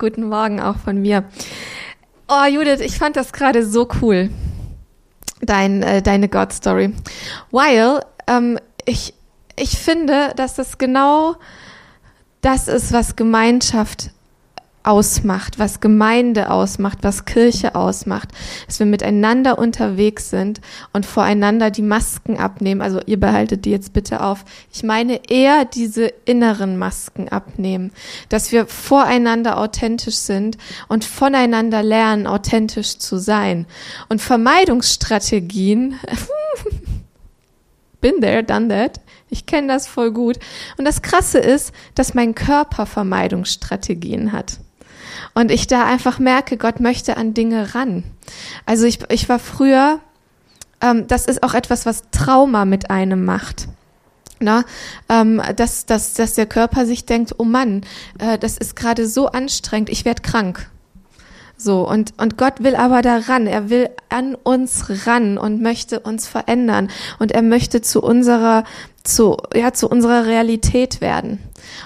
Guten Morgen auch von mir. Oh, Judith, ich fand das gerade so cool, dein, äh, deine God-Story. Weil ähm, ich, ich finde, dass das genau das ist, was Gemeinschaft ausmacht, was Gemeinde ausmacht, was Kirche ausmacht, dass wir miteinander unterwegs sind und voreinander die Masken abnehmen. Also ihr behaltet die jetzt bitte auf. Ich meine eher diese inneren Masken abnehmen, dass wir voreinander authentisch sind und voneinander lernen, authentisch zu sein. Und Vermeidungsstrategien, been there, done that. Ich kenne das voll gut. Und das Krasse ist, dass mein Körper Vermeidungsstrategien hat. Und ich da einfach merke, Gott möchte an Dinge ran. Also ich, ich war früher, ähm, das ist auch etwas, was Trauma mit einem macht. Na, ähm, dass, dass, dass der Körper sich denkt, oh Mann, äh, das ist gerade so anstrengend, ich werde krank. So, und, und Gott will aber daran, er will an uns ran und möchte uns verändern und er möchte zu unserer, zu, ja, zu unserer Realität werden.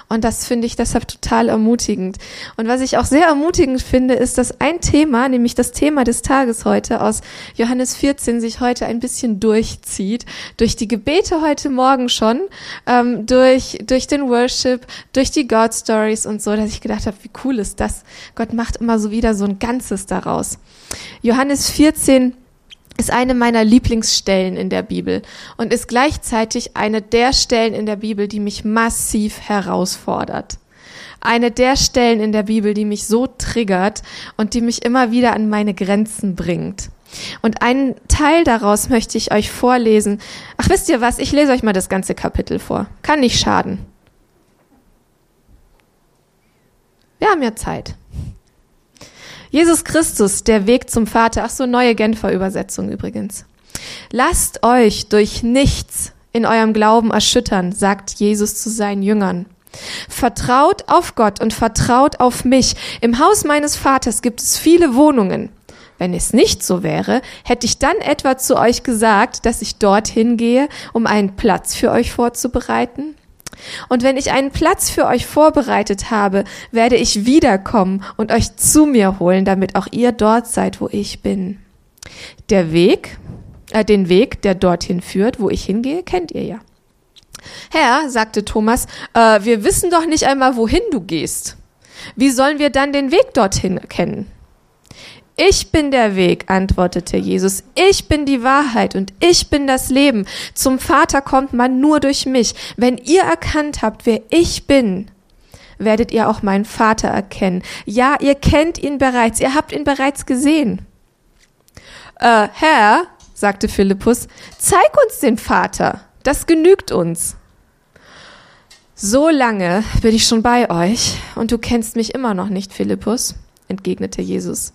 Und das finde ich deshalb total ermutigend. Und was ich auch sehr ermutigend finde, ist, dass ein Thema, nämlich das Thema des Tages heute aus Johannes 14, sich heute ein bisschen durchzieht. Durch die Gebete heute Morgen schon, ähm, durch, durch den Worship, durch die God Stories und so, dass ich gedacht habe, wie cool ist das? Gott macht immer so wieder so ein Ganzes daraus. Johannes 14, ist eine meiner Lieblingsstellen in der Bibel und ist gleichzeitig eine der Stellen in der Bibel, die mich massiv herausfordert. Eine der Stellen in der Bibel, die mich so triggert und die mich immer wieder an meine Grenzen bringt. Und einen Teil daraus möchte ich euch vorlesen. Ach, wisst ihr was? Ich lese euch mal das ganze Kapitel vor. Kann nicht schaden. Wir haben ja Zeit. Jesus Christus, der Weg zum Vater. Ach so, neue Genfer Übersetzung übrigens. Lasst euch durch nichts in eurem Glauben erschüttern, sagt Jesus zu seinen Jüngern. Vertraut auf Gott und vertraut auf mich. Im Haus meines Vaters gibt es viele Wohnungen. Wenn es nicht so wäre, hätte ich dann etwa zu euch gesagt, dass ich dorthin gehe, um einen Platz für euch vorzubereiten? Und wenn ich einen Platz für euch vorbereitet habe, werde ich wiederkommen und euch zu mir holen, damit auch ihr dort seid, wo ich bin. Der Weg, äh, den Weg, der dorthin führt, wo ich hingehe, kennt ihr ja. Herr, sagte Thomas, äh, wir wissen doch nicht einmal, wohin du gehst. Wie sollen wir dann den Weg dorthin kennen? Ich bin der Weg, antwortete Jesus. Ich bin die Wahrheit und ich bin das Leben. Zum Vater kommt man nur durch mich. Wenn ihr erkannt habt, wer ich bin, werdet ihr auch meinen Vater erkennen. Ja, ihr kennt ihn bereits, ihr habt ihn bereits gesehen. Äh, Herr, sagte Philippus, zeig uns den Vater. Das genügt uns. So lange bin ich schon bei euch und du kennst mich immer noch nicht, Philippus, entgegnete Jesus.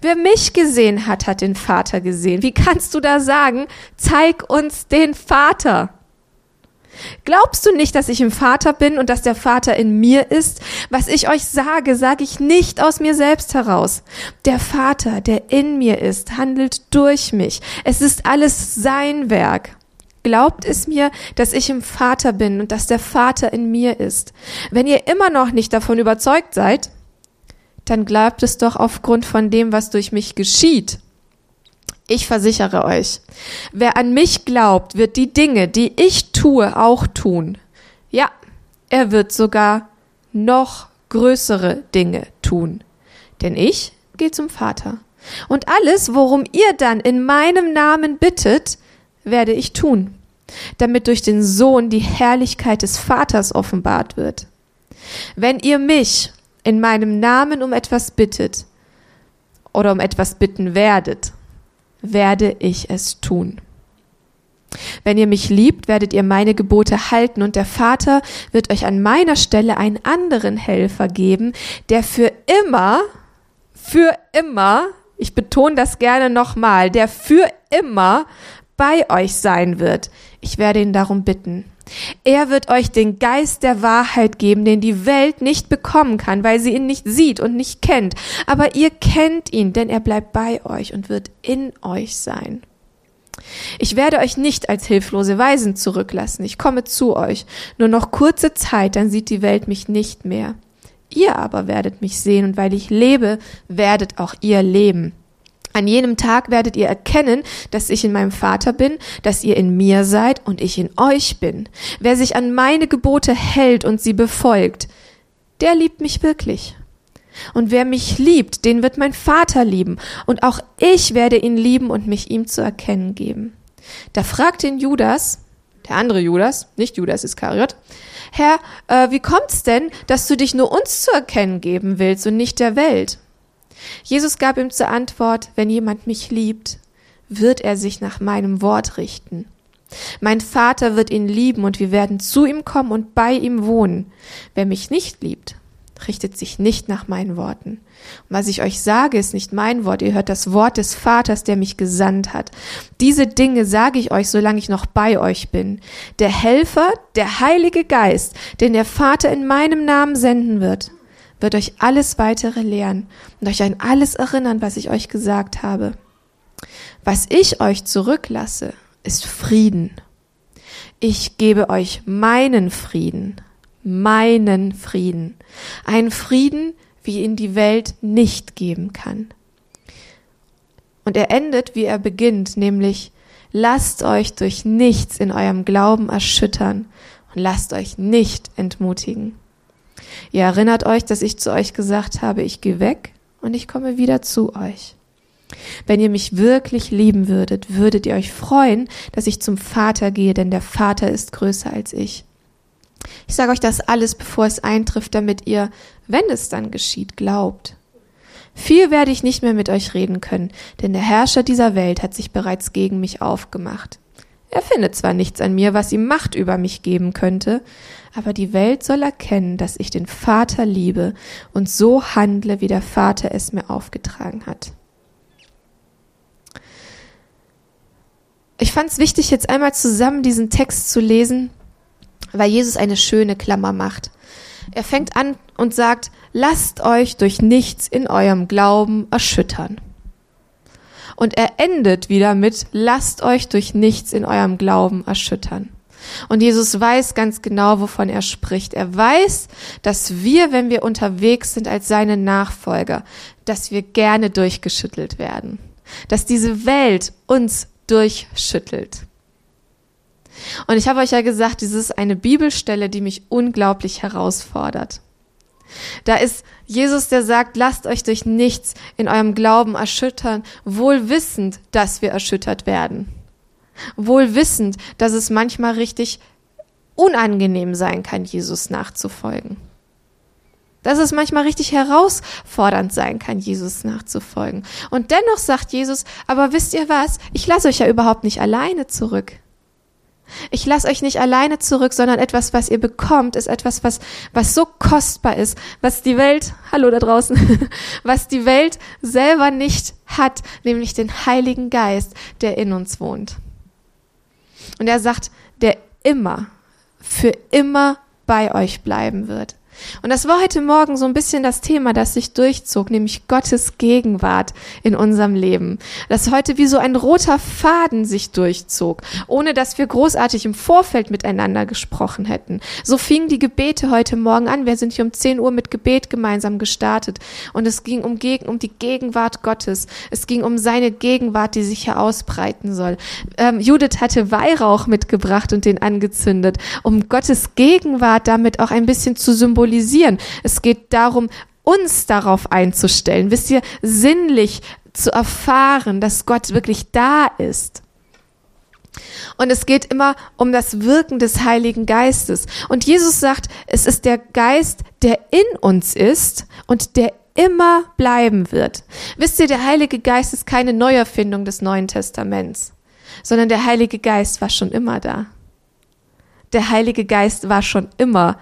Wer mich gesehen hat, hat den Vater gesehen. Wie kannst du da sagen, zeig uns den Vater? Glaubst du nicht, dass ich im Vater bin und dass der Vater in mir ist? Was ich euch sage, sage ich nicht aus mir selbst heraus. Der Vater, der in mir ist, handelt durch mich. Es ist alles sein Werk. Glaubt es mir, dass ich im Vater bin und dass der Vater in mir ist. Wenn ihr immer noch nicht davon überzeugt seid, dann glaubt es doch aufgrund von dem, was durch mich geschieht. Ich versichere euch, wer an mich glaubt, wird die Dinge, die ich tue, auch tun. Ja, er wird sogar noch größere Dinge tun. Denn ich gehe zum Vater. Und alles, worum ihr dann in meinem Namen bittet, werde ich tun, damit durch den Sohn die Herrlichkeit des Vaters offenbart wird. Wenn ihr mich in meinem Namen um etwas bittet oder um etwas bitten werdet, werde ich es tun. Wenn ihr mich liebt, werdet ihr meine Gebote halten und der Vater wird euch an meiner Stelle einen anderen Helfer geben, der für immer, für immer, ich betone das gerne nochmal, der für immer bei euch sein wird. Ich werde ihn darum bitten. Er wird euch den Geist der Wahrheit geben, den die Welt nicht bekommen kann, weil sie ihn nicht sieht und nicht kennt. Aber ihr kennt ihn, denn er bleibt bei euch und wird in euch sein. Ich werde euch nicht als hilflose Weisen zurücklassen. Ich komme zu euch. Nur noch kurze Zeit, dann sieht die Welt mich nicht mehr. Ihr aber werdet mich sehen und weil ich lebe, werdet auch ihr leben. An jenem Tag werdet ihr erkennen, dass ich in meinem Vater bin, dass ihr in mir seid und ich in euch bin. Wer sich an meine Gebote hält und sie befolgt, der liebt mich wirklich. Und wer mich liebt, den wird mein Vater lieben, und auch ich werde ihn lieben und mich ihm zu erkennen geben. Da fragt ihn Judas, der andere Judas, nicht Judas Iskariot, Herr, äh, wie kommt's denn, dass du dich nur uns zu erkennen geben willst und nicht der Welt? Jesus gab ihm zur Antwort, wenn jemand mich liebt, wird er sich nach meinem Wort richten. Mein Vater wird ihn lieben und wir werden zu ihm kommen und bei ihm wohnen. Wer mich nicht liebt, richtet sich nicht nach meinen Worten. Und was ich euch sage, ist nicht mein Wort, ihr hört das Wort des Vaters, der mich gesandt hat. Diese Dinge sage ich euch, solange ich noch bei euch bin. Der Helfer, der Heilige Geist, den der Vater in meinem Namen senden wird, wird euch alles weitere lehren und euch an alles erinnern, was ich euch gesagt habe. Was ich euch zurücklasse, ist Frieden. Ich gebe euch meinen Frieden, meinen Frieden, einen Frieden, wie ihn die Welt nicht geben kann. Und er endet, wie er beginnt, nämlich lasst euch durch nichts in eurem Glauben erschüttern und lasst euch nicht entmutigen. Ihr erinnert euch, dass ich zu euch gesagt habe, ich gehe weg und ich komme wieder zu euch. Wenn ihr mich wirklich lieben würdet, würdet ihr euch freuen, dass ich zum Vater gehe, denn der Vater ist größer als ich. Ich sage euch das alles, bevor es eintrifft, damit ihr, wenn es dann geschieht, glaubt. Viel werde ich nicht mehr mit euch reden können, denn der Herrscher dieser Welt hat sich bereits gegen mich aufgemacht. Er findet zwar nichts an mir, was ihm Macht über mich geben könnte, aber die Welt soll erkennen, dass ich den Vater liebe und so handle, wie der Vater es mir aufgetragen hat. Ich fand es wichtig, jetzt einmal zusammen diesen Text zu lesen, weil Jesus eine schöne Klammer macht. Er fängt an und sagt, lasst euch durch nichts in eurem Glauben erschüttern. Und er endet wieder mit, lasst euch durch nichts in eurem Glauben erschüttern. Und Jesus weiß ganz genau, wovon er spricht. Er weiß, dass wir, wenn wir unterwegs sind als seine Nachfolger, dass wir gerne durchgeschüttelt werden. Dass diese Welt uns durchschüttelt. Und ich habe euch ja gesagt, dies ist eine Bibelstelle, die mich unglaublich herausfordert. Da ist Jesus, der sagt, lasst euch durch nichts in eurem Glauben erschüttern, wohl wissend, dass wir erschüttert werden. Wohl wissend, dass es manchmal richtig unangenehm sein kann, Jesus nachzufolgen. Dass es manchmal richtig herausfordernd sein kann, Jesus nachzufolgen. Und dennoch sagt Jesus, aber wisst ihr was? Ich lasse euch ja überhaupt nicht alleine zurück. Ich lasse euch nicht alleine zurück, sondern etwas, was ihr bekommt, ist etwas, was, was so kostbar ist, was die Welt, hallo da draußen, was die Welt selber nicht hat, nämlich den Heiligen Geist, der in uns wohnt. Und er sagt, der immer, für immer bei euch bleiben wird. Und das war heute Morgen so ein bisschen das Thema, das sich durchzog, nämlich Gottes Gegenwart in unserem Leben. Das heute wie so ein roter Faden sich durchzog, ohne dass wir großartig im Vorfeld miteinander gesprochen hätten. So fingen die Gebete heute Morgen an. Wir sind hier um 10 Uhr mit Gebet gemeinsam gestartet. Und es ging um, um die Gegenwart Gottes. Es ging um seine Gegenwart, die sich hier ausbreiten soll. Ähm, Judith hatte Weihrauch mitgebracht und den angezündet, um Gottes Gegenwart damit auch ein bisschen zu symbolisieren symbolisieren. Es geht darum, uns darauf einzustellen, wisst ihr, sinnlich zu erfahren, dass Gott wirklich da ist. Und es geht immer um das Wirken des Heiligen Geistes. Und Jesus sagt, es ist der Geist, der in uns ist und der immer bleiben wird. Wisst ihr, der Heilige Geist ist keine Neuerfindung des Neuen Testaments, sondern der Heilige Geist war schon immer da. Der Heilige Geist war schon immer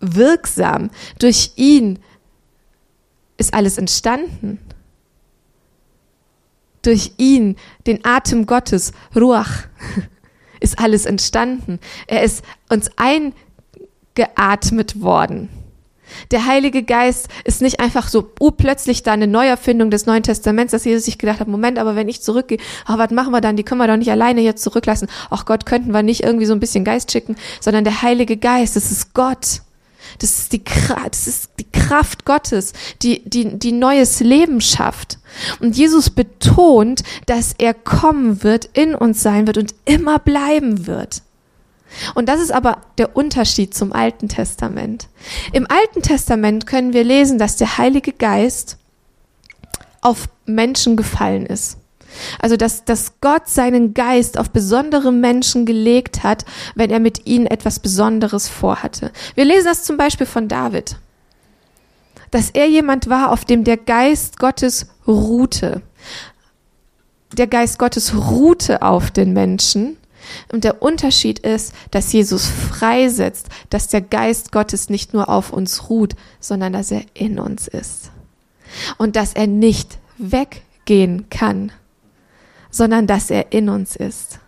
wirksam. Durch ihn ist alles entstanden. Durch ihn, den Atem Gottes, Ruach, ist alles entstanden. Er ist uns eingeatmet worden. Der Heilige Geist ist nicht einfach so urplötzlich da eine Neuerfindung des Neuen Testaments, dass Jesus sich gedacht hat, Moment, aber wenn ich zurückgehe, oh, was machen wir dann? Die können wir doch nicht alleine jetzt zurücklassen. Ach Gott, könnten wir nicht irgendwie so ein bisschen Geist schicken, sondern der Heilige Geist, es ist Gott. Das ist die, das ist die Kraft Gottes, die, die, die neues Leben schafft. Und Jesus betont, dass er kommen wird, in uns sein wird und immer bleiben wird. Und das ist aber der Unterschied zum Alten Testament. Im Alten Testament können wir lesen, dass der Heilige Geist auf Menschen gefallen ist. Also, dass, dass Gott seinen Geist auf besondere Menschen gelegt hat, wenn er mit ihnen etwas Besonderes vorhatte. Wir lesen das zum Beispiel von David. Dass er jemand war, auf dem der Geist Gottes ruhte. Der Geist Gottes ruhte auf den Menschen. Und der Unterschied ist, dass Jesus freisetzt, dass der Geist Gottes nicht nur auf uns ruht, sondern dass er in uns ist. Und dass er nicht weggehen kann sondern dass er in uns ist.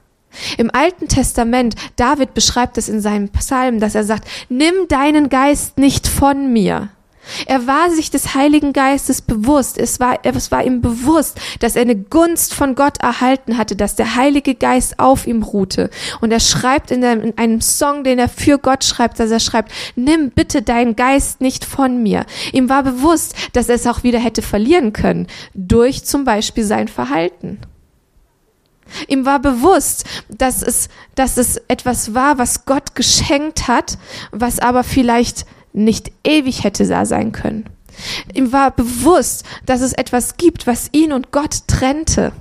Im Alten Testament, David beschreibt es in seinem Psalm, dass er sagt, nimm deinen Geist nicht von mir. Er war sich des Heiligen Geistes bewusst. Es war, es war ihm bewusst, dass er eine Gunst von Gott erhalten hatte, dass der Heilige Geist auf ihm ruhte. Und er schreibt in, einem, in einem Song, den er für Gott schreibt, dass er schreibt, nimm bitte deinen Geist nicht von mir. Ihm war bewusst, dass er es auch wieder hätte verlieren können, durch zum Beispiel sein Verhalten. Ihm war bewusst, dass es, dass es etwas war, was Gott geschenkt hat, was aber vielleicht nicht ewig hätte da sein können. Ihm war bewusst, dass es etwas gibt, was ihn und Gott trennte.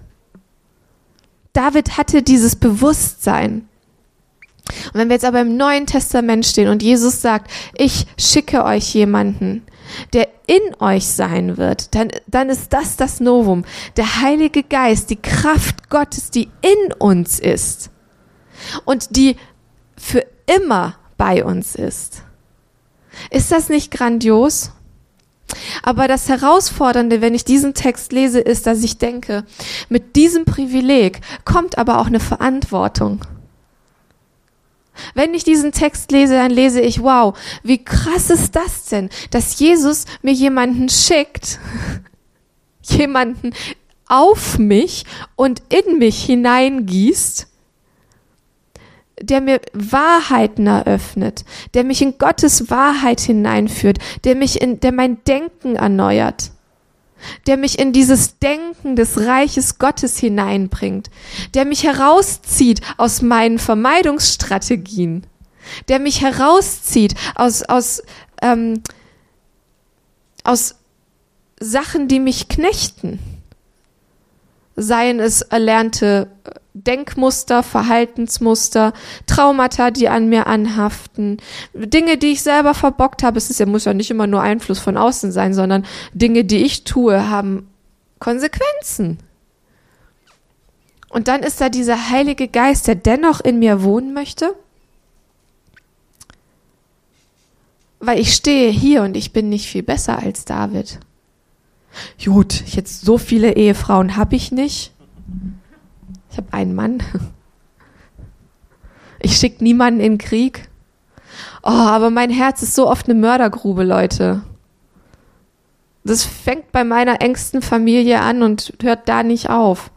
David hatte dieses Bewusstsein. Und wenn wir jetzt aber im Neuen Testament stehen und Jesus sagt, ich schicke euch jemanden, der in euch sein wird, dann, dann ist das das Novum. Der Heilige Geist, die Kraft Gottes, die in uns ist und die für immer bei uns ist. Ist das nicht grandios? Aber das Herausfordernde, wenn ich diesen Text lese, ist, dass ich denke, mit diesem Privileg kommt aber auch eine Verantwortung. Wenn ich diesen Text lese, dann lese ich, wow, wie krass ist das denn, dass Jesus mir jemanden schickt, jemanden auf mich und in mich hineingießt, der mir Wahrheiten eröffnet, der mich in Gottes Wahrheit hineinführt, der mich in, der mein Denken erneuert der mich in dieses Denken des Reiches Gottes hineinbringt, der mich herauszieht aus meinen Vermeidungsstrategien, der mich herauszieht aus, aus, ähm, aus Sachen, die mich knechten, seien es erlernte Denkmuster, Verhaltensmuster, Traumata, die an mir anhaften, Dinge, die ich selber verbockt habe. Es ist ja, muss ja nicht immer nur Einfluss von außen sein, sondern Dinge, die ich tue, haben Konsequenzen. Und dann ist da dieser Heilige Geist, der dennoch in mir wohnen möchte. Weil ich stehe hier und ich bin nicht viel besser als David. Gut, jetzt so viele Ehefrauen habe ich nicht. Ich habe einen Mann. Ich schicke niemanden in Krieg. Oh, aber mein Herz ist so oft eine Mördergrube, Leute. Das fängt bei meiner engsten Familie an und hört da nicht auf.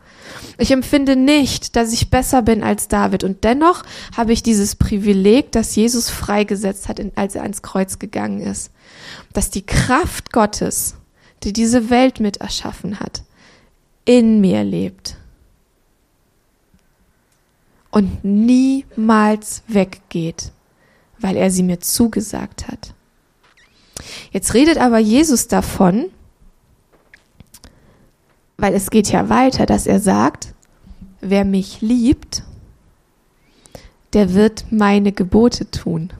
Ich empfinde nicht, dass ich besser bin als David. Und dennoch habe ich dieses Privileg, das Jesus freigesetzt hat, als er ans Kreuz gegangen ist. Dass die Kraft Gottes, die diese Welt mit erschaffen hat, in mir lebt und niemals weggeht, weil er sie mir zugesagt hat. Jetzt redet aber Jesus davon, weil es geht ja weiter, dass er sagt, wer mich liebt, der wird meine Gebote tun.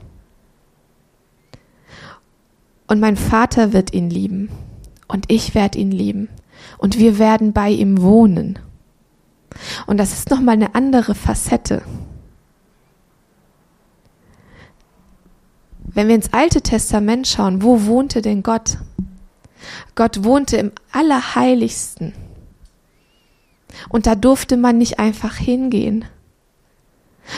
Und mein Vater wird ihn lieben und ich werde ihn lieben und wir werden bei ihm wohnen. Und das ist nochmal eine andere Facette. Wenn wir ins Alte Testament schauen, wo wohnte denn Gott? Gott wohnte im Allerheiligsten. Und da durfte man nicht einfach hingehen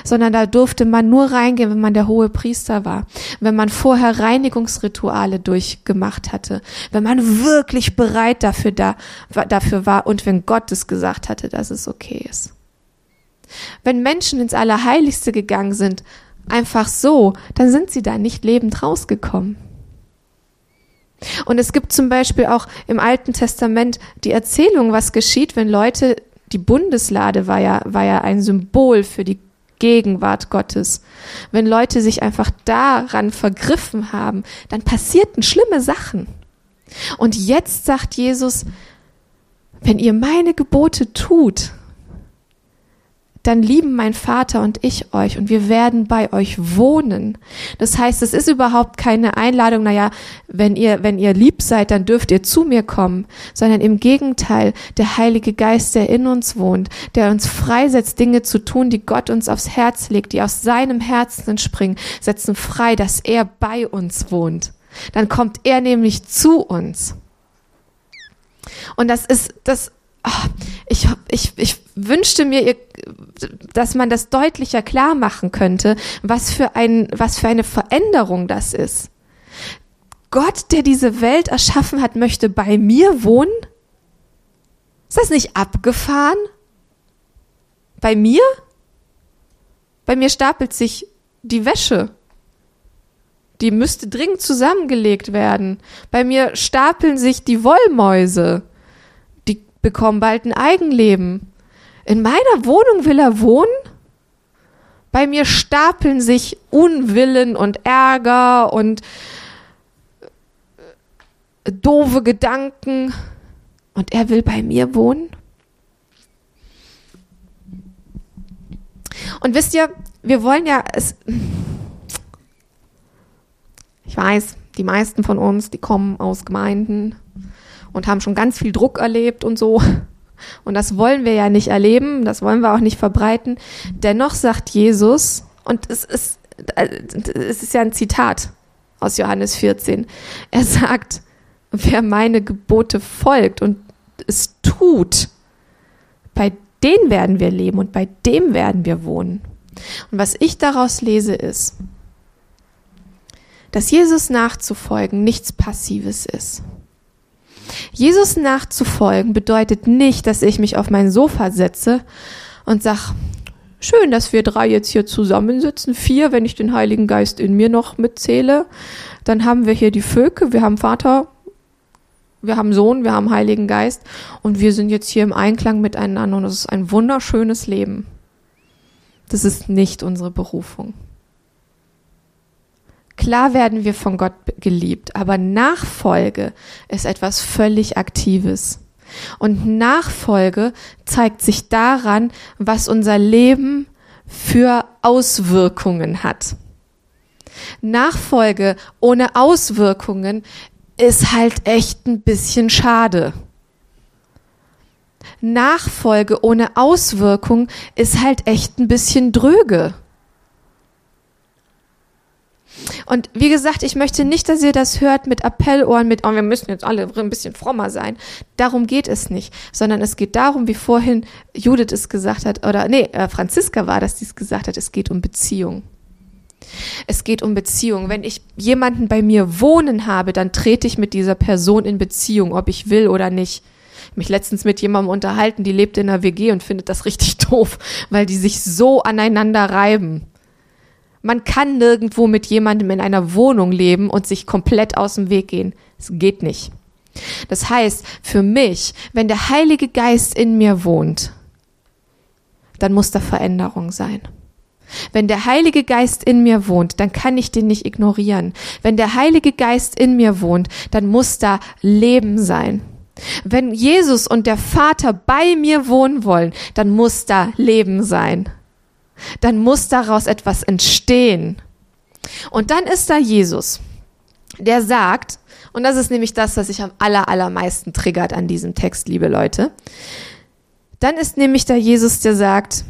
sondern da durfte man nur reingehen, wenn man der hohe Priester war, wenn man vorher Reinigungsrituale durchgemacht hatte, wenn man wirklich bereit dafür, da, dafür war und wenn Gott es gesagt hatte, dass es okay ist. Wenn Menschen ins Allerheiligste gegangen sind, einfach so, dann sind sie da nicht lebend rausgekommen. Und es gibt zum Beispiel auch im Alten Testament die Erzählung, was geschieht, wenn Leute, die Bundeslade war ja, war ja ein Symbol für die Gegenwart Gottes. Wenn Leute sich einfach daran vergriffen haben, dann passierten schlimme Sachen. Und jetzt sagt Jesus, wenn ihr meine Gebote tut, dann lieben mein Vater und ich euch und wir werden bei euch wohnen. Das heißt, es ist überhaupt keine Einladung, naja, wenn ihr, wenn ihr lieb seid, dann dürft ihr zu mir kommen, sondern im Gegenteil, der Heilige Geist, der in uns wohnt, der uns freisetzt, Dinge zu tun, die Gott uns aufs Herz legt, die aus seinem Herzen entspringen, setzen frei, dass er bei uns wohnt. Dann kommt er nämlich zu uns. Und das ist, das, oh, ich, ich, ich wünschte mir, dass man das deutlicher klar machen könnte, was für ein, was für eine Veränderung das ist. Gott, der diese Welt erschaffen hat, möchte bei mir wohnen? Ist das nicht abgefahren? Bei mir? Bei mir stapelt sich die Wäsche. Die müsste dringend zusammengelegt werden. Bei mir stapeln sich die Wollmäuse bekommen bald ein Eigenleben. In meiner Wohnung will er wohnen? Bei mir stapeln sich Unwillen und Ärger und äh, doofe Gedanken. Und er will bei mir wohnen? Und wisst ihr, wir wollen ja es. Ich weiß, die meisten von uns, die kommen aus Gemeinden, und haben schon ganz viel Druck erlebt und so. Und das wollen wir ja nicht erleben, das wollen wir auch nicht verbreiten. Dennoch sagt Jesus, und es ist, es ist ja ein Zitat aus Johannes 14, er sagt, wer meine Gebote folgt und es tut, bei denen werden wir leben und bei dem werden wir wohnen. Und was ich daraus lese ist, dass Jesus nachzufolgen nichts Passives ist. Jesus nachzufolgen bedeutet nicht, dass ich mich auf mein Sofa setze und sag, schön, dass wir drei jetzt hier zusammensitzen, vier, wenn ich den Heiligen Geist in mir noch mitzähle. Dann haben wir hier die Völke, wir haben Vater, wir haben Sohn, wir haben Heiligen Geist und wir sind jetzt hier im Einklang miteinander und es ist ein wunderschönes Leben. Das ist nicht unsere Berufung. Klar werden wir von Gott geliebt, aber Nachfolge ist etwas völlig Aktives. Und Nachfolge zeigt sich daran, was unser Leben für Auswirkungen hat. Nachfolge ohne Auswirkungen ist halt echt ein bisschen schade. Nachfolge ohne Auswirkung ist halt echt ein bisschen dröge. Und wie gesagt, ich möchte nicht, dass ihr das hört mit Appellohren, mit, oh, wir müssen jetzt alle ein bisschen frommer sein. Darum geht es nicht, sondern es geht darum, wie vorhin Judith es gesagt hat, oder nee, äh, Franziska war das, die es gesagt hat, es geht um Beziehung. Es geht um Beziehung. Wenn ich jemanden bei mir wohnen habe, dann trete ich mit dieser Person in Beziehung, ob ich will oder nicht mich letztens mit jemandem unterhalten, die lebt in einer WG und findet das richtig doof, weil die sich so aneinander reiben. Man kann nirgendwo mit jemandem in einer Wohnung leben und sich komplett aus dem Weg gehen. Es geht nicht. Das heißt, für mich, wenn der Heilige Geist in mir wohnt, dann muss da Veränderung sein. Wenn der Heilige Geist in mir wohnt, dann kann ich den nicht ignorieren. Wenn der Heilige Geist in mir wohnt, dann muss da Leben sein. Wenn Jesus und der Vater bei mir wohnen wollen, dann muss da Leben sein dann muss daraus etwas entstehen. Und dann ist da Jesus, der sagt, und das ist nämlich das, was sich am aller, allermeisten triggert an diesem Text, liebe Leute. Dann ist nämlich da Jesus, der sagt,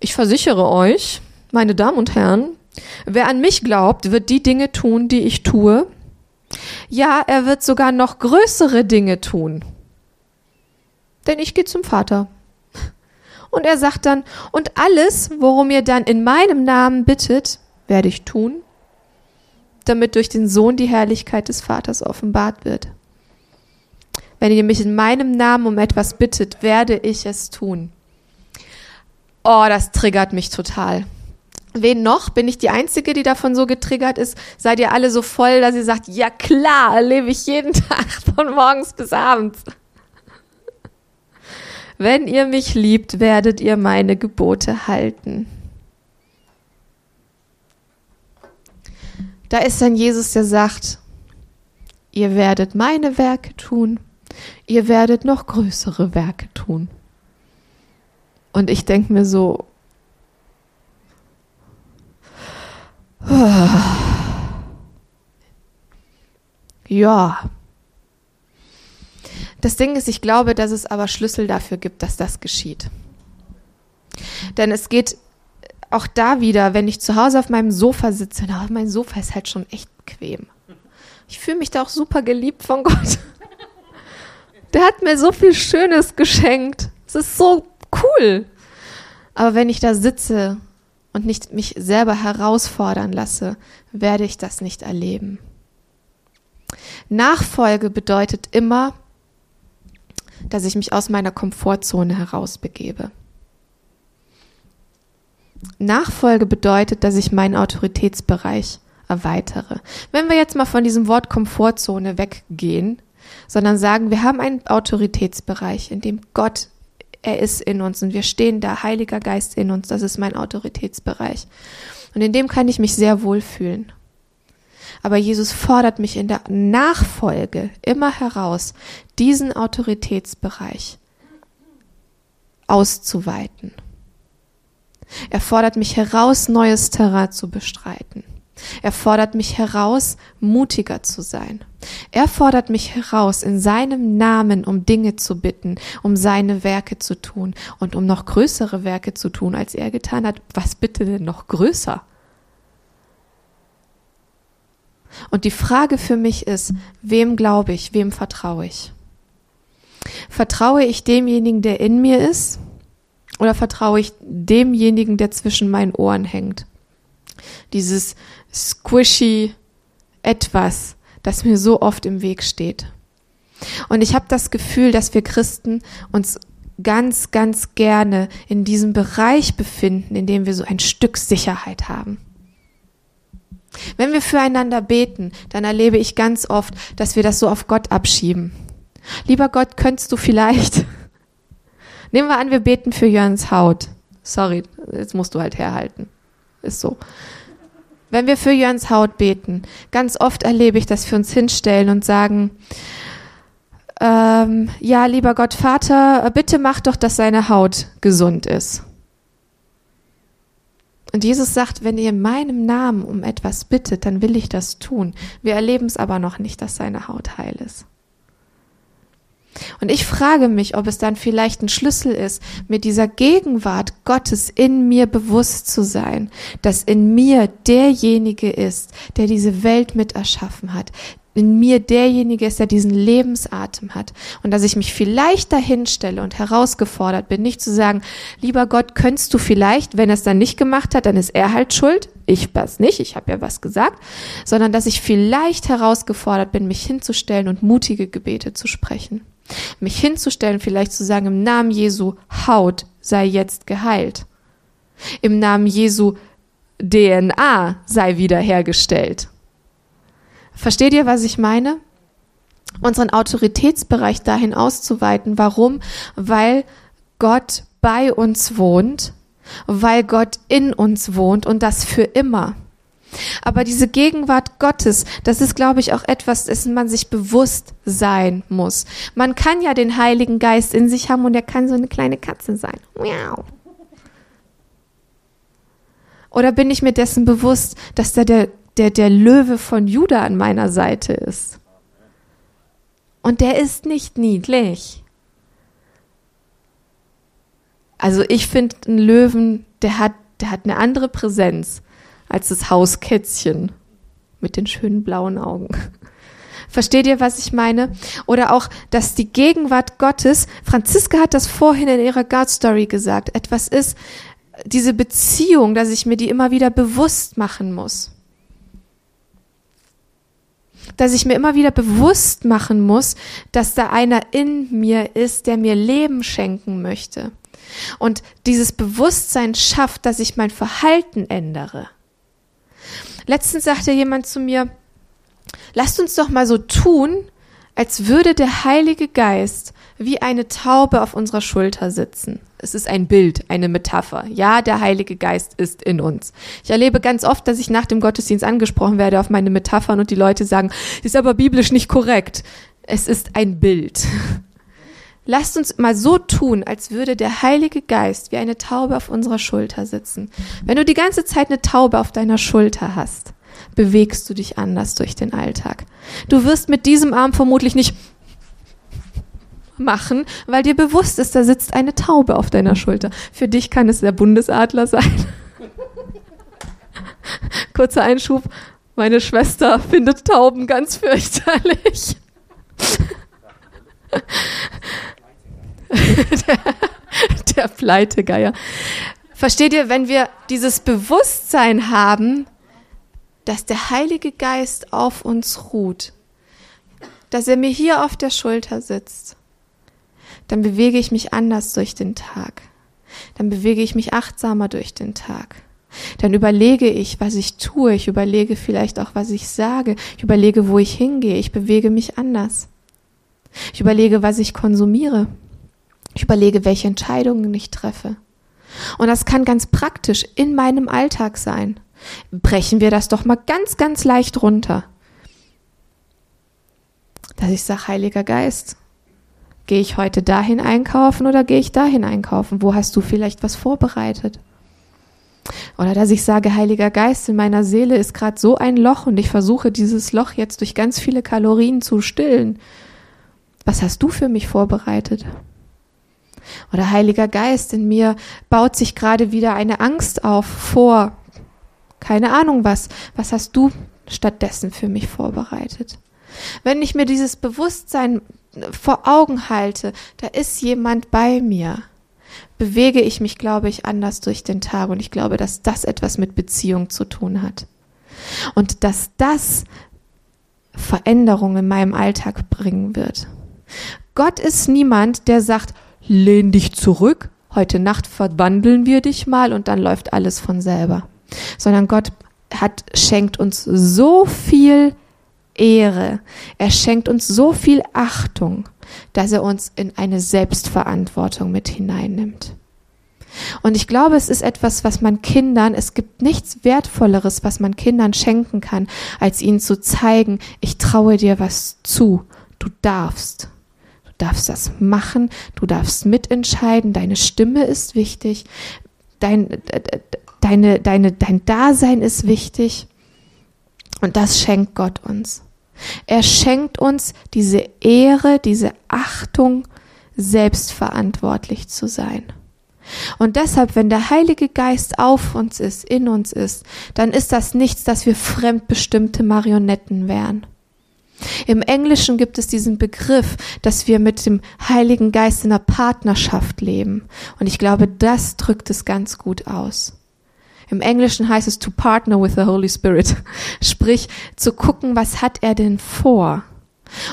ich versichere euch, meine Damen und Herren, wer an mich glaubt, wird die Dinge tun, die ich tue. Ja, er wird sogar noch größere Dinge tun. Denn ich gehe zum Vater. Und er sagt dann, und alles, worum ihr dann in meinem Namen bittet, werde ich tun, damit durch den Sohn die Herrlichkeit des Vaters offenbart wird. Wenn ihr mich in meinem Namen um etwas bittet, werde ich es tun. Oh, das triggert mich total. Wen noch? Bin ich die Einzige, die davon so getriggert ist? Seid ihr alle so voll, dass ihr sagt, ja klar, erlebe ich jeden Tag von morgens bis abends. Wenn ihr mich liebt, werdet ihr meine Gebote halten. Da ist dann Jesus, der sagt, ihr werdet meine Werke tun, ihr werdet noch größere Werke tun. Und ich denke mir so, ja. Das Ding ist, ich glaube, dass es aber Schlüssel dafür gibt, dass das geschieht. Denn es geht auch da wieder, wenn ich zu Hause auf meinem Sofa sitze, na, mein Sofa ist halt schon echt bequem. Ich fühle mich da auch super geliebt von Gott. Der hat mir so viel Schönes geschenkt. Es ist so cool. Aber wenn ich da sitze und nicht mich selber herausfordern lasse, werde ich das nicht erleben. Nachfolge bedeutet immer, dass ich mich aus meiner Komfortzone herausbegebe. Nachfolge bedeutet, dass ich meinen Autoritätsbereich erweitere. Wenn wir jetzt mal von diesem Wort Komfortzone weggehen, sondern sagen, wir haben einen Autoritätsbereich, in dem Gott, er ist in uns und wir stehen da, Heiliger Geist in uns, das ist mein Autoritätsbereich. Und in dem kann ich mich sehr wohl fühlen. Aber Jesus fordert mich in der Nachfolge immer heraus, diesen Autoritätsbereich auszuweiten. Er fordert mich heraus, neues Terrain zu bestreiten. Er fordert mich heraus, mutiger zu sein. Er fordert mich heraus, in seinem Namen um Dinge zu bitten, um seine Werke zu tun und um noch größere Werke zu tun, als er getan hat. Was bitte denn noch größer? Und die Frage für mich ist, wem glaube ich, wem vertraue ich? Vertraue ich demjenigen, der in mir ist, oder vertraue ich demjenigen, der zwischen meinen Ohren hängt? Dieses squishy etwas, das mir so oft im Weg steht. Und ich habe das Gefühl, dass wir Christen uns ganz, ganz gerne in diesem Bereich befinden, in dem wir so ein Stück Sicherheit haben. Wenn wir füreinander beten, dann erlebe ich ganz oft, dass wir das so auf Gott abschieben. Lieber Gott, könntest du vielleicht. Nehmen wir an, wir beten für Jörns Haut. Sorry, jetzt musst du halt herhalten. Ist so. Wenn wir für Jörns Haut beten, ganz oft erlebe ich, dass wir uns hinstellen und sagen, ähm, ja, lieber Gott Vater, bitte mach doch, dass seine Haut gesund ist. Und Jesus sagt, wenn ihr in meinem Namen um etwas bittet, dann will ich das tun. Wir erleben es aber noch nicht, dass seine Haut heil ist. Und ich frage mich, ob es dann vielleicht ein Schlüssel ist, mit dieser Gegenwart Gottes in mir bewusst zu sein, dass in mir derjenige ist, der diese Welt mit erschaffen hat, in mir derjenige ist, der diesen Lebensatem hat. Und dass ich mich vielleicht dahin stelle und herausgefordert bin, nicht zu sagen, lieber Gott, könntest du vielleicht, wenn er es dann nicht gemacht hat, dann ist er halt schuld. Ich was nicht, ich habe ja was gesagt, sondern dass ich vielleicht herausgefordert bin, mich hinzustellen und mutige Gebete zu sprechen. Mich hinzustellen, vielleicht zu sagen, im Namen Jesu, Haut sei jetzt geheilt. Im Namen Jesu, DNA sei wiederhergestellt. Versteht ihr, was ich meine? Unseren Autoritätsbereich dahin auszuweiten. Warum? Weil Gott bei uns wohnt, weil Gott in uns wohnt und das für immer. Aber diese Gegenwart Gottes, das ist, glaube ich, auch etwas, dessen man sich bewusst sein muss. Man kann ja den Heiligen Geist in sich haben und er kann so eine kleine Katze sein. Miau. Oder bin ich mir dessen bewusst, dass da der der, der Löwe von Juda an meiner Seite ist. Und der ist nicht niedlich. Also ich finde einen Löwen, der hat, der hat eine andere Präsenz als das Hauskätzchen mit den schönen blauen Augen. Versteht ihr, was ich meine? Oder auch, dass die Gegenwart Gottes, Franziska hat das vorhin in ihrer God Story gesagt, etwas ist, diese Beziehung, dass ich mir die immer wieder bewusst machen muss dass ich mir immer wieder bewusst machen muss, dass da einer in mir ist, der mir Leben schenken möchte. Und dieses Bewusstsein schafft, dass ich mein Verhalten ändere. Letztens sagte jemand zu mir, lasst uns doch mal so tun, als würde der Heilige Geist wie eine Taube auf unserer Schulter sitzen. Es ist ein Bild, eine Metapher. Ja, der Heilige Geist ist in uns. Ich erlebe ganz oft, dass ich nach dem Gottesdienst angesprochen werde auf meine Metaphern und die Leute sagen, ist aber biblisch nicht korrekt. Es ist ein Bild. Lasst uns mal so tun, als würde der Heilige Geist wie eine Taube auf unserer Schulter sitzen. Wenn du die ganze Zeit eine Taube auf deiner Schulter hast, bewegst du dich anders durch den Alltag. Du wirst mit diesem Arm vermutlich nicht machen, weil dir bewusst ist, da sitzt eine Taube auf deiner Schulter. Für dich kann es der Bundesadler sein. Kurzer Einschub. Meine Schwester findet Tauben ganz fürchterlich der, der Pleitegeier. Versteht ihr, wenn wir dieses Bewusstsein haben, dass der Heilige Geist auf uns ruht, dass er mir hier auf der Schulter sitzt, dann bewege ich mich anders durch den Tag. Dann bewege ich mich achtsamer durch den Tag. Dann überlege ich, was ich tue. Ich überlege vielleicht auch, was ich sage. Ich überlege, wo ich hingehe. Ich bewege mich anders. Ich überlege, was ich konsumiere. Ich überlege, welche Entscheidungen ich treffe. Und das kann ganz praktisch in meinem Alltag sein. Brechen wir das doch mal ganz, ganz leicht runter. Dass ich sage, Heiliger Geist, gehe ich heute dahin einkaufen oder gehe ich dahin einkaufen? Wo hast du vielleicht was vorbereitet? Oder dass ich sage, Heiliger Geist, in meiner Seele ist gerade so ein Loch und ich versuche dieses Loch jetzt durch ganz viele Kalorien zu stillen. Was hast du für mich vorbereitet? Oder Heiliger Geist, in mir baut sich gerade wieder eine Angst auf vor, keine Ahnung was. Was hast du stattdessen für mich vorbereitet? Wenn ich mir dieses Bewusstsein vor Augen halte, da ist jemand bei mir, bewege ich mich, glaube ich, anders durch den Tag. Und ich glaube, dass das etwas mit Beziehung zu tun hat. Und dass das Veränderung in meinem Alltag bringen wird. Gott ist niemand, der sagt, lehn dich zurück, heute Nacht verwandeln wir dich mal und dann läuft alles von selber. Sondern Gott hat, schenkt uns so viel Ehre. Er schenkt uns so viel Achtung, dass er uns in eine Selbstverantwortung mit hineinnimmt. Und ich glaube, es ist etwas, was man Kindern, es gibt nichts Wertvolleres, was man Kindern schenken kann, als ihnen zu zeigen, ich traue dir was zu, du darfst darfst das machen, du darfst mitentscheiden, deine Stimme ist wichtig, dein, deine, deine, dein Dasein ist wichtig. Und das schenkt Gott uns. Er schenkt uns diese Ehre, diese Achtung, selbstverantwortlich zu sein. Und deshalb, wenn der Heilige Geist auf uns ist, in uns ist, dann ist das nichts, dass wir fremdbestimmte Marionetten wären. Im Englischen gibt es diesen Begriff, dass wir mit dem Heiligen Geist in einer Partnerschaft leben. Und ich glaube, das drückt es ganz gut aus. Im Englischen heißt es to partner with the Holy Spirit. Sprich, zu gucken, was hat er denn vor?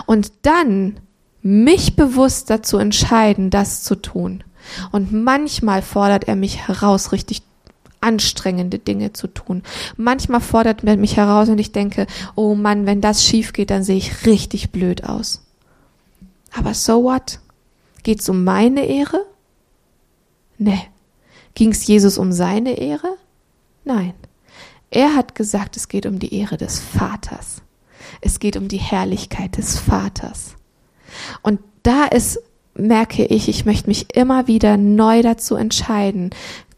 Und dann mich bewusst dazu entscheiden, das zu tun. Und manchmal fordert er mich heraus, richtig anstrengende Dinge zu tun. Manchmal fordert er mich heraus und ich denke, oh Mann, wenn das schief geht, dann sehe ich richtig blöd aus. Aber so what? Geht's um meine Ehre? Nee. Ging's Jesus um seine Ehre? Nein. Er hat gesagt, es geht um die Ehre des Vaters. Es geht um die Herrlichkeit des Vaters. Und da ist merke ich, ich möchte mich immer wieder neu dazu entscheiden,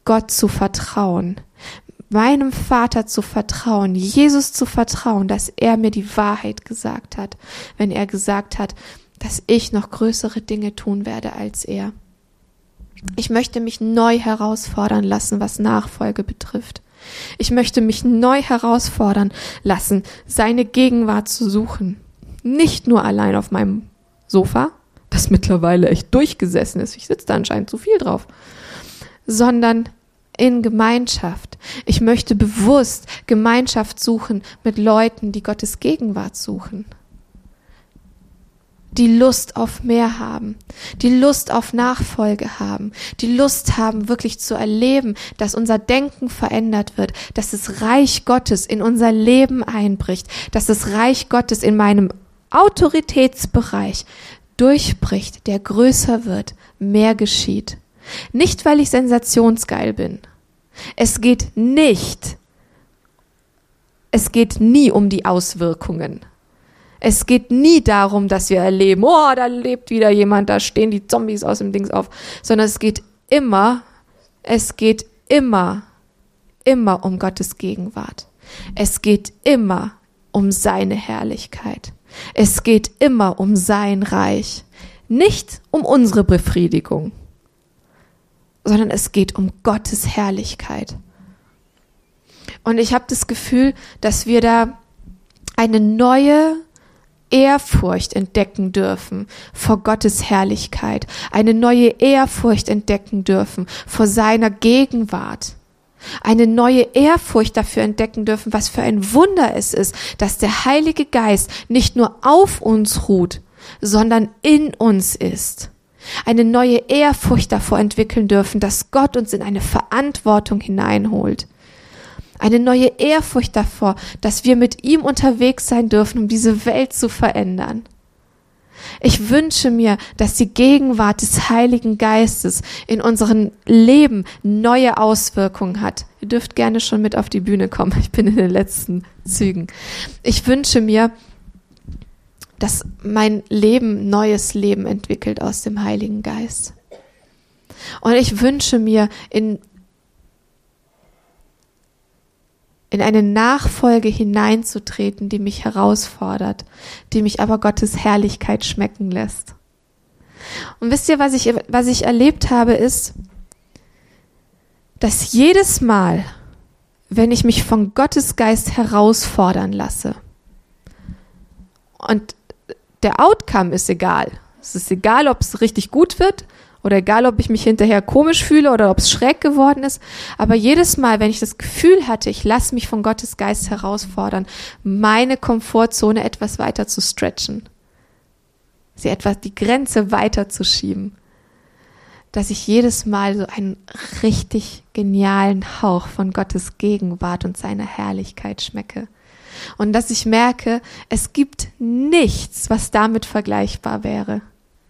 Gott zu vertrauen, meinem Vater zu vertrauen, Jesus zu vertrauen, dass er mir die Wahrheit gesagt hat, wenn er gesagt hat, dass ich noch größere Dinge tun werde als er. Ich möchte mich neu herausfordern lassen, was Nachfolge betrifft. Ich möchte mich neu herausfordern lassen, seine Gegenwart zu suchen. Nicht nur allein auf meinem Sofa, das mittlerweile echt durchgesessen ist. Ich sitze da anscheinend zu viel drauf sondern in Gemeinschaft. Ich möchte bewusst Gemeinschaft suchen mit Leuten, die Gottes Gegenwart suchen. Die Lust auf mehr haben, die Lust auf Nachfolge haben, die Lust haben, wirklich zu erleben, dass unser Denken verändert wird, dass das Reich Gottes in unser Leben einbricht, dass das Reich Gottes in meinem Autoritätsbereich durchbricht, der größer wird, mehr geschieht. Nicht, weil ich sensationsgeil bin. Es geht nicht, es geht nie um die Auswirkungen. Es geht nie darum, dass wir erleben, oh, da lebt wieder jemand, da stehen die Zombies aus dem Dings auf, sondern es geht immer, es geht immer, immer um Gottes Gegenwart. Es geht immer um seine Herrlichkeit. Es geht immer um sein Reich, nicht um unsere Befriedigung, sondern es geht um Gottes Herrlichkeit. Und ich habe das Gefühl, dass wir da eine neue Ehrfurcht entdecken dürfen vor Gottes Herrlichkeit, eine neue Ehrfurcht entdecken dürfen vor seiner Gegenwart, eine neue Ehrfurcht dafür entdecken dürfen, was für ein Wunder es ist, dass der Heilige Geist nicht nur auf uns ruht, sondern in uns ist. Eine neue Ehrfurcht davor entwickeln dürfen, dass Gott uns in eine Verantwortung hineinholt eine neue Ehrfurcht davor, dass wir mit ihm unterwegs sein dürfen, um diese Welt zu verändern. Ich wünsche mir, dass die Gegenwart des Heiligen Geistes in unserem Leben neue Auswirkungen hat. Ihr dürft gerne schon mit auf die Bühne kommen. Ich bin in den letzten Zügen. Ich wünsche mir, dass mein Leben neues Leben entwickelt aus dem Heiligen Geist. Und ich wünsche mir in in eine Nachfolge hineinzutreten, die mich herausfordert, die mich aber Gottes Herrlichkeit schmecken lässt. Und wisst ihr, was ich, was ich erlebt habe, ist, dass jedes Mal, wenn ich mich von Gottes Geist herausfordern lasse, und der Outcome ist egal. Es ist egal, ob es richtig gut wird oder egal, ob ich mich hinterher komisch fühle oder ob es schräg geworden ist. Aber jedes Mal, wenn ich das Gefühl hatte, ich lasse mich von Gottes Geist herausfordern, meine Komfortzone etwas weiter zu stretchen, sie etwas die Grenze weiter zu schieben, dass ich jedes Mal so einen richtig genialen Hauch von Gottes Gegenwart und seiner Herrlichkeit schmecke. Und dass ich merke, es gibt nichts, was damit vergleichbar wäre.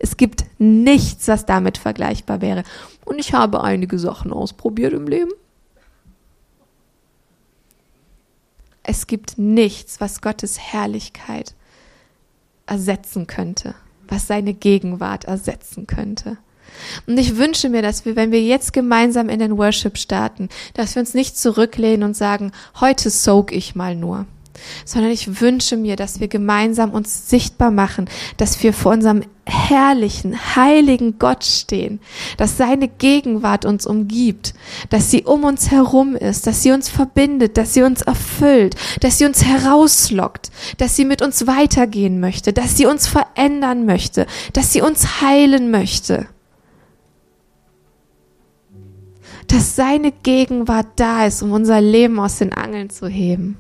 Es gibt nichts, was damit vergleichbar wäre. Und ich habe einige Sachen ausprobiert im Leben. Es gibt nichts, was Gottes Herrlichkeit ersetzen könnte, was seine Gegenwart ersetzen könnte. Und ich wünsche mir, dass wir, wenn wir jetzt gemeinsam in den Worship starten, dass wir uns nicht zurücklehnen und sagen, heute soak ich mal nur sondern ich wünsche mir, dass wir gemeinsam uns sichtbar machen, dass wir vor unserem herrlichen, heiligen Gott stehen, dass seine Gegenwart uns umgibt, dass sie um uns herum ist, dass sie uns verbindet, dass sie uns erfüllt, dass sie uns herauslockt, dass sie mit uns weitergehen möchte, dass sie uns verändern möchte, dass sie uns heilen möchte. Dass seine Gegenwart da ist, um unser Leben aus den Angeln zu heben.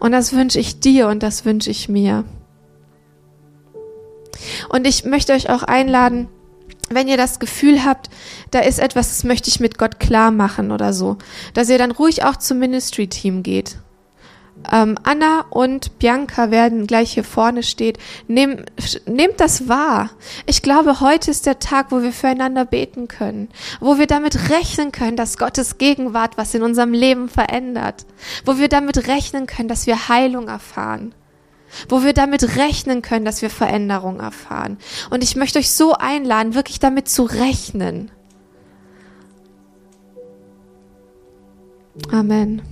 Und das wünsche ich dir und das wünsche ich mir. Und ich möchte euch auch einladen, wenn ihr das Gefühl habt, da ist etwas, das möchte ich mit Gott klar machen oder so, dass ihr dann ruhig auch zum Ministry-Team geht ähm, Anna und Bianca werden gleich hier vorne stehen. Nehm, nehmt das wahr. Ich glaube, heute ist der Tag, wo wir füreinander beten können, wo wir damit rechnen können, dass Gottes Gegenwart was in unserem Leben verändert, wo wir damit rechnen können, dass wir Heilung erfahren wo wir damit rechnen können, dass wir Veränderung erfahren. Und ich möchte euch so einladen, wirklich damit zu rechnen. Amen.